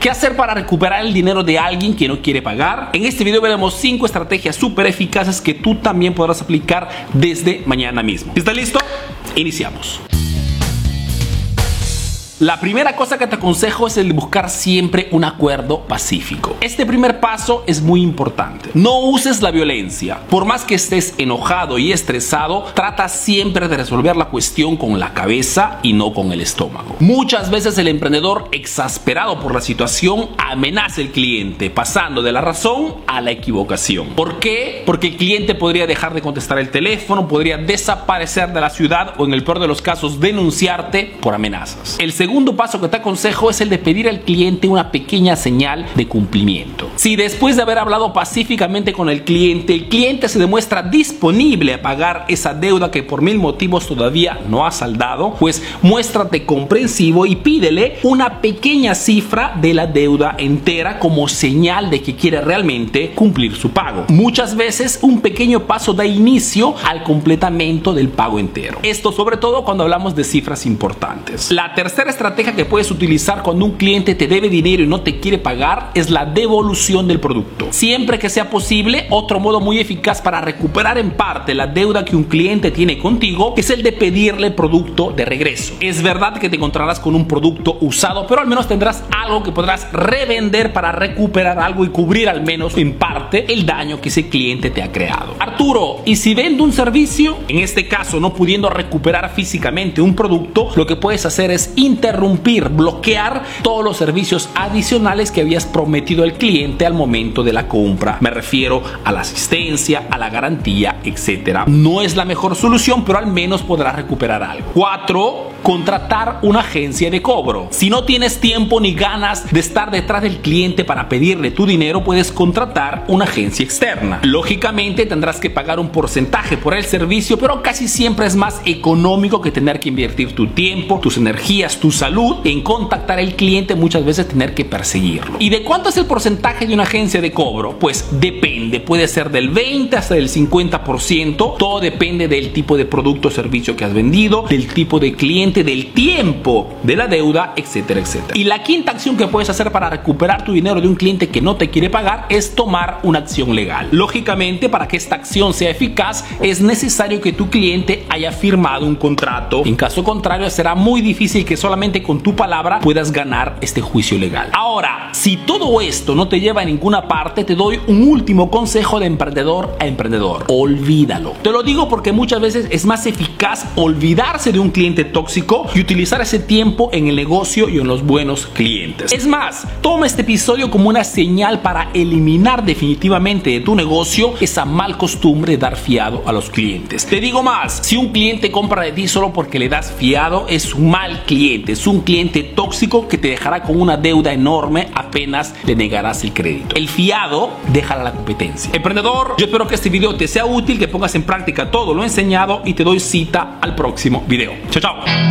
¿qué hacer para recuperar el dinero de alguien que no quiere pagar? En este video veremos 5 estrategias súper eficaces que tú también podrás aplicar desde mañana mismo. ¿Estás listo? Iniciamos. La primera cosa que te aconsejo es el de buscar siempre un acuerdo pacífico. Este primer paso es muy importante. No uses la violencia. Por más que estés enojado y estresado, trata siempre de resolver la cuestión con la cabeza y no con el estómago. Muchas veces el emprendedor exasperado por la situación amenaza al cliente, pasando de la razón a la equivocación. ¿Por qué? Porque el cliente podría dejar de contestar el teléfono, podría desaparecer de la ciudad o en el peor de los casos denunciarte por amenazas. El segundo paso que te aconsejo es el de pedir al cliente una pequeña señal de cumplimiento. Si después de haber hablado pacíficamente con el cliente, el cliente se demuestra disponible a pagar esa deuda que por mil motivos todavía no ha saldado, pues muéstrate comprensivo y pídele una pequeña cifra de la deuda entera como señal de que quiere realmente cumplir su pago. Muchas veces un pequeño paso da inicio al completamiento del pago entero. Esto sobre todo cuando hablamos de cifras importantes. La tercera estrategia que puedes utilizar cuando un cliente te debe dinero y no te quiere pagar es la devolución del producto. Siempre que sea posible, otro modo muy eficaz para recuperar en parte la deuda que un cliente tiene contigo es el de pedirle producto de regreso. Es verdad que te encontrarás con un producto usado, pero al menos tendrás algo que podrás revender para recuperar algo y cubrir al menos en parte el daño que ese cliente te ha creado. Arturo, ¿y si vendo un servicio? En este caso, no pudiendo recuperar físicamente un producto, lo que puedes hacer es inter interrumpir, bloquear todos los servicios adicionales que habías prometido al cliente al momento de la compra. Me refiero a la asistencia, a la garantía, etcétera. No es la mejor solución, pero al menos podrás recuperar algo. 4. Contratar una agencia de cobro. Si no tienes tiempo ni ganas de estar detrás del cliente para pedirle tu dinero, puedes contratar una agencia externa. Lógicamente tendrás que pagar un porcentaje por el servicio, pero casi siempre es más económico que tener que invertir tu tiempo, tus energías, tus salud en contactar al cliente, muchas veces tener que perseguirlo. ¿Y de cuánto es el porcentaje de una agencia de cobro? Pues depende, puede ser del 20 hasta del 50%, todo depende del tipo de producto o servicio que has vendido, del tipo de cliente, del tiempo de la deuda, etcétera, etcétera. Y la quinta acción que puedes hacer para recuperar tu dinero de un cliente que no te quiere pagar es tomar una acción legal. Lógicamente, para que esta acción sea eficaz, es necesario que tu cliente haya firmado un contrato. En caso contrario, será muy difícil que solamente con tu palabra puedas ganar este juicio legal. Ahora, si todo esto no te lleva a ninguna parte, te doy un último consejo de emprendedor a emprendedor. Olvídalo. Te lo digo porque muchas veces es más eficaz olvidarse de un cliente tóxico y utilizar ese tiempo en el negocio y en los buenos clientes. Es más, toma este episodio como una señal para eliminar definitivamente de tu negocio esa mal costumbre de dar fiado a los clientes. Te digo más, si un cliente compra de ti solo porque le das fiado, es un mal cliente, es un cliente tóxico que te dejará con una deuda enorme apenas le negarás el crédito. El fiado dejará la competencia. Emprendedor, yo espero que este video te sea útil, que pongas en práctica todo lo enseñado y te doy cita al próximo video. Chao, chao.